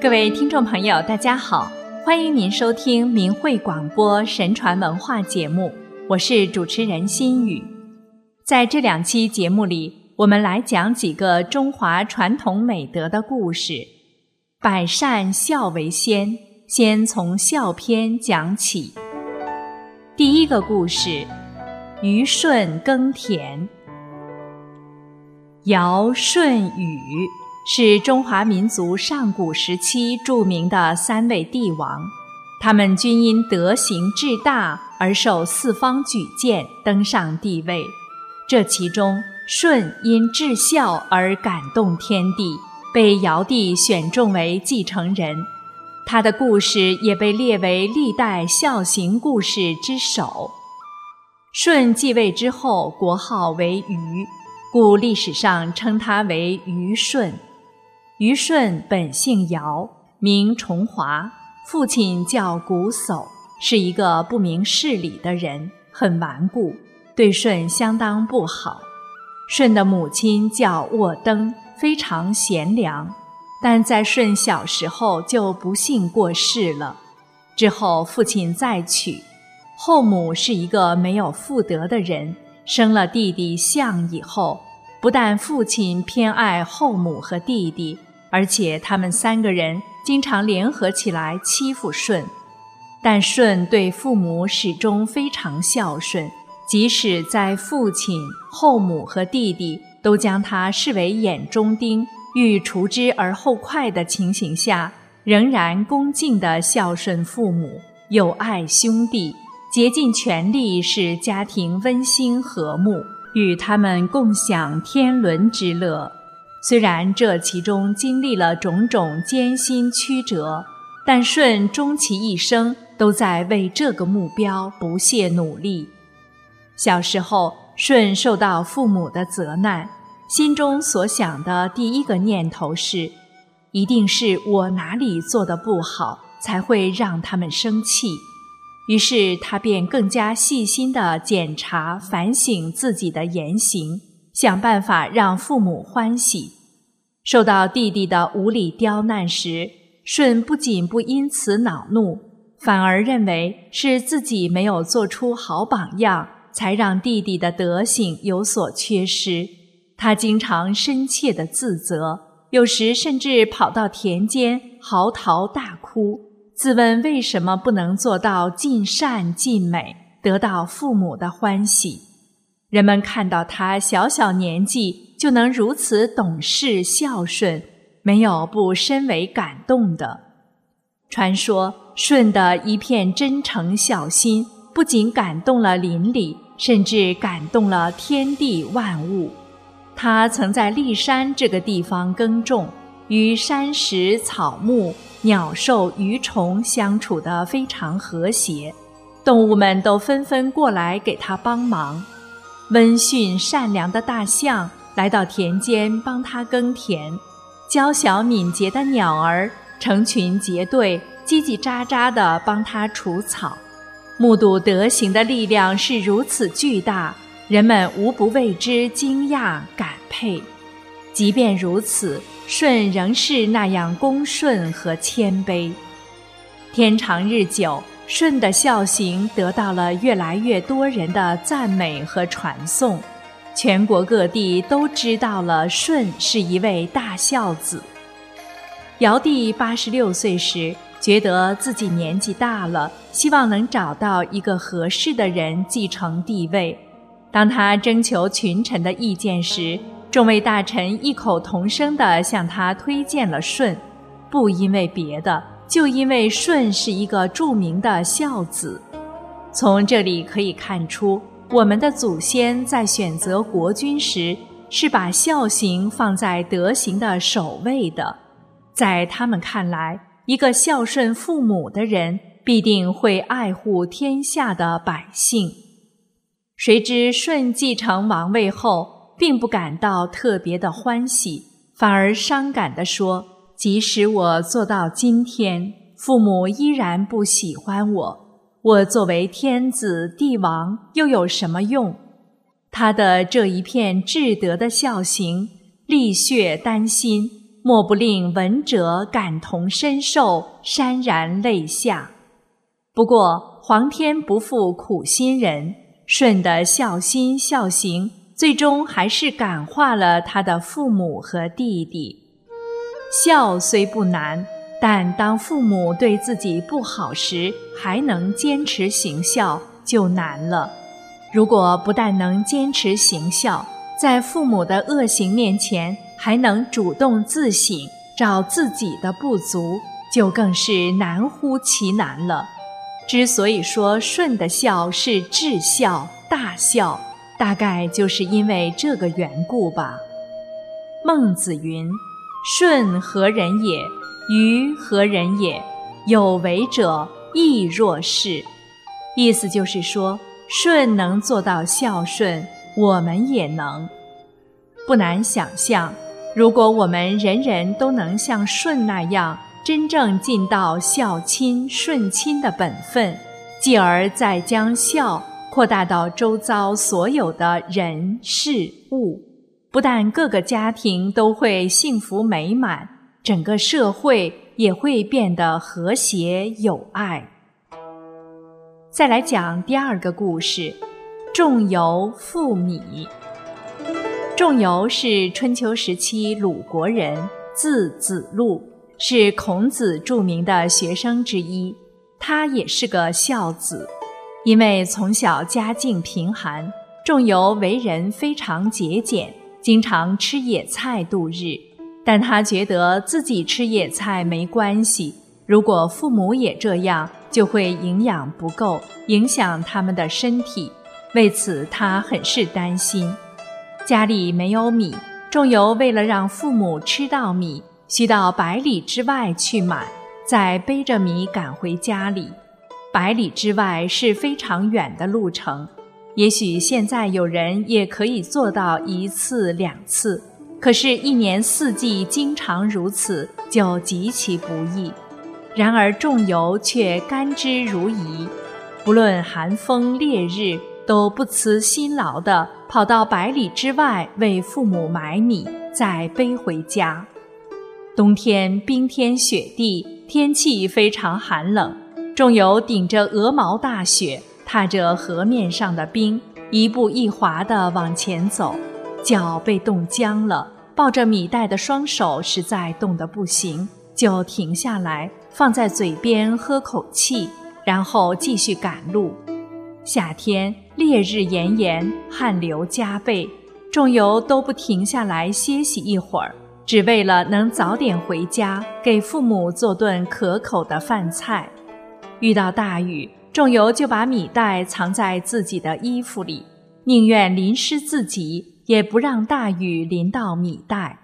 各位听众朋友，大家好，欢迎您收听明慧广播神传文化节目，我是主持人心雨。在这两期节目里，我们来讲几个中华传统美德的故事。百善孝为先，先从孝篇讲起。第一个故事：虞舜耕田。尧舜禹是中华民族上古时期著名的三位帝王，他们均因德行至大而受四方举荐，登上帝位。这其中，舜因至孝而感动天地，被尧帝选中为继承人。他的故事也被列为历代孝行故事之首。舜继位之后，国号为禹。故历史上称他为虞舜。虞舜本姓尧，名重华，父亲叫瞽叟，是一个不明事理的人，很顽固，对舜相当不好。舜的母亲叫沃登，非常贤良，但在舜小时候就不幸过世了。之后父亲再娶，后母是一个没有妇德的人。生了弟弟象以后，不但父亲偏爱后母和弟弟，而且他们三个人经常联合起来欺负舜。但舜对父母始终非常孝顺，即使在父亲、后母和弟弟都将他视为眼中钉，欲除之而后快的情形下，仍然恭敬地孝顺父母，友爱兄弟。竭尽全力使家庭温馨和睦，与他们共享天伦之乐。虽然这其中经历了种种艰辛曲折，但舜终其一生都在为这个目标不懈努力。小时候，舜受到父母的责难，心中所想的第一个念头是：一定是我哪里做的不好，才会让他们生气。于是他便更加细心地检查、反省自己的言行，想办法让父母欢喜。受到弟弟的无理刁难时，舜不仅不因此恼怒，反而认为是自己没有做出好榜样，才让弟弟的德行有所缺失。他经常深切地自责，有时甚至跑到田间嚎啕大哭。自问为什么不能做到尽善尽美，得到父母的欢喜？人们看到他小小年纪就能如此懂事孝顺，没有不深为感动的。传说舜的一片真诚孝心，不仅感动了邻里，甚至感动了天地万物。他曾在骊山这个地方耕种，与山石草木。鸟兽鱼虫相处得非常和谐，动物们都纷纷过来给他帮忙。温驯善良的大象来到田间帮他耕田，娇小敏捷的鸟儿成群结队、叽叽喳喳地帮他除草。目睹德行的力量是如此巨大，人们无不为之惊讶感佩。即便如此。舜仍是那样恭顺和谦卑，天长日久，舜的孝行得到了越来越多人的赞美和传颂，全国各地都知道了舜是一位大孝子。尧帝八十六岁时，觉得自己年纪大了，希望能找到一个合适的人继承帝位。当他征求群臣的意见时，众位大臣异口同声地向他推荐了舜，不因为别的，就因为舜是一个著名的孝子。从这里可以看出，我们的祖先在选择国君时，是把孝行放在德行的首位的。在他们看来，一个孝顺父母的人，必定会爱护天下的百姓。谁知舜继承王位后，并不感到特别的欢喜，反而伤感地说：“即使我做到今天，父母依然不喜欢我，我作为天子帝王又有什么用？”他的这一片至德的孝行，沥血丹心，莫不令闻者感同身受，潸然泪下。不过，皇天不负苦心人，舜的孝心孝行，最终还是感化了他的父母和弟弟。孝虽不难，但当父母对自己不好时，还能坚持行孝，就难了。如果不但能坚持行孝，在父母的恶行面前还能主动自省，找自己的不足，就更是难乎其难了。之所以说舜的孝是至孝大孝，大概就是因为这个缘故吧。孟子云：“舜何人也？于何人也？有为者亦若是。”意思就是说。舜能做到孝顺，我们也能。不难想象，如果我们人人都能像舜那样，真正尽到孝亲顺亲的本分，继而再将孝扩大到周遭所有的人事物，不但各个家庭都会幸福美满，整个社会也会变得和谐友爱。再来讲第二个故事：仲由赋米。仲由是春秋时期鲁国人，字子路，是孔子著名的学生之一。他也是个孝子，因为从小家境贫寒，仲由为人非常节俭，经常吃野菜度日。但他觉得自己吃野菜没关系，如果父母也这样。就会营养不够，影响他们的身体。为此，他很是担心。家里没有米，仲由为了让父母吃到米，需到百里之外去买，再背着米赶回家里。百里之外是非常远的路程，也许现在有人也可以做到一次两次，可是，一年四季经常如此，就极其不易。然而仲由却甘之如饴，不论寒风烈日，都不辞辛劳地跑到百里之外为父母买米，再背回家。冬天冰天雪地，天气非常寒冷，仲由顶着鹅毛大雪，踏着河面上的冰，一步一滑地往前走，脚被冻僵了，抱着米袋的双手实在冻得不行，就停下来。放在嘴边喝口气，然后继续赶路。夏天烈日炎炎，汗流浃背，仲由都不停下来歇息一会儿，只为了能早点回家，给父母做顿可口的饭菜。遇到大雨，仲由就把米袋藏在自己的衣服里，宁愿淋湿自己，也不让大雨淋到米袋。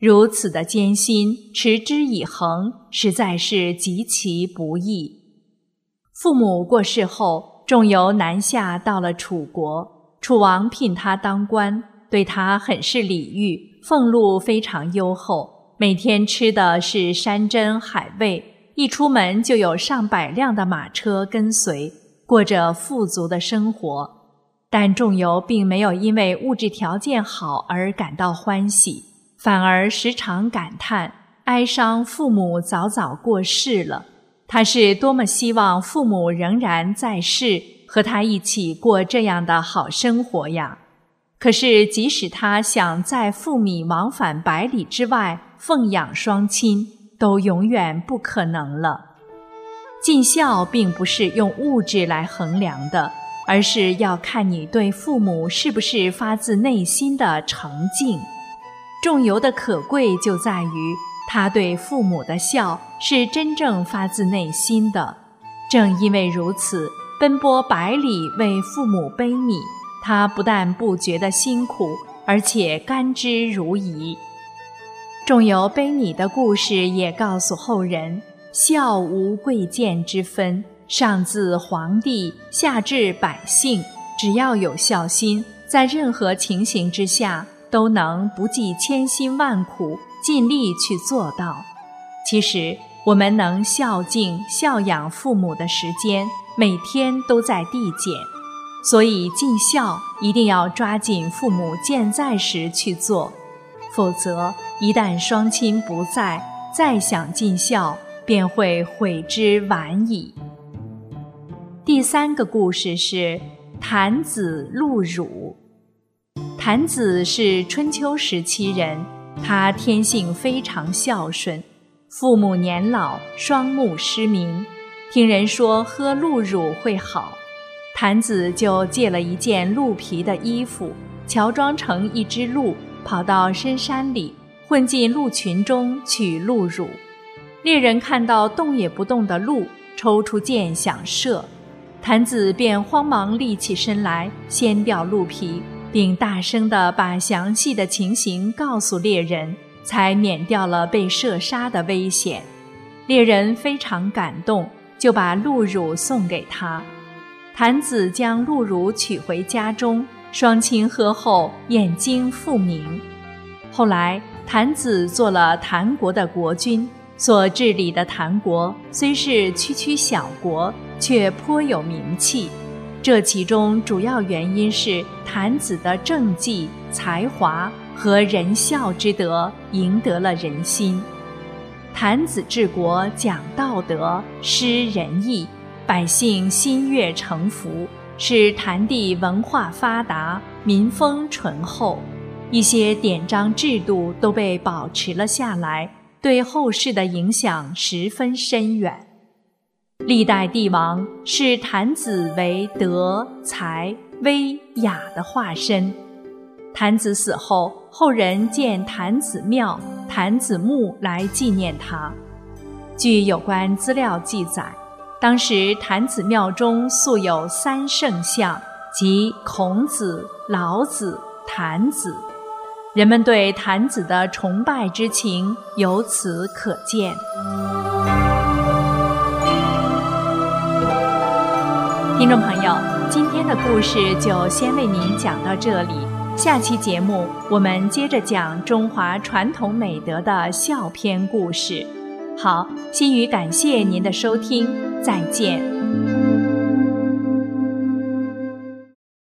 如此的艰辛，持之以恒，实在是极其不易。父母过世后，仲由南下到了楚国，楚王聘他当官，对他很是礼遇，俸禄非常优厚，每天吃的是山珍海味，一出门就有上百辆的马车跟随，过着富足的生活。但仲由并没有因为物质条件好而感到欢喜。反而时常感叹哀伤，父母早早过世了。他是多么希望父母仍然在世，和他一起过这样的好生活呀！可是，即使他想在父米往返百里之外奉养双亲，都永远不可能了。尽孝并不是用物质来衡量的，而是要看你对父母是不是发自内心的诚敬。仲由的可贵就在于，他对父母的孝是真正发自内心的。正因为如此，奔波百里为父母背米，他不但不觉得辛苦，而且甘之如饴。仲由背米的故事也告诉后人：孝无贵贱之分，上自皇帝，下至百姓，只要有孝心，在任何情形之下。都能不计千辛万苦，尽力去做到。其实，我们能孝敬、孝养父母的时间，每天都在递减。所以，尽孝一定要抓紧父母健在时去做。否则一旦双亲不在，再想尽孝，便会悔之晚矣。第三个故事是谭子露乳。谭子是春秋时期人，他天性非常孝顺，父母年老，双目失明，听人说喝鹿乳会好，谭子就借了一件鹿皮的衣服，乔装成一只鹿，跑到深山里，混进鹿群中取鹿乳。猎人看到动也不动的鹿，抽出箭想射，谭子便慌忙立起身来，掀掉鹿皮。并大声地把详细的情形告诉猎人，才免掉了被射杀的危险。猎人非常感动，就把鹿乳送给他。谭子将鹿乳取回家中，双亲喝后眼睛复明。后来，谭子做了谭国的国君，所治理的谭国虽是区区小国，却颇有名气。这其中主要原因是谭子的政绩、才华和仁孝之德赢得了人心。谭子治国讲道德、施仁义，百姓心悦诚服，使谭地文化发达，民风淳厚，一些典章制度都被保持了下来，对后世的影响十分深远。历代帝王视谭子为德才威雅的化身。谭子死后，后人建谭子庙、谭子墓来纪念他。据有关资料记载，当时谭子庙中素有三圣像，即孔子、老子、谭子，人们对谭子的崇拜之情由此可见。听众朋友，今天的故事就先为您讲到这里。下期节目我们接着讲中华传统美德的孝篇故事。好，心语感谢您的收听，再见。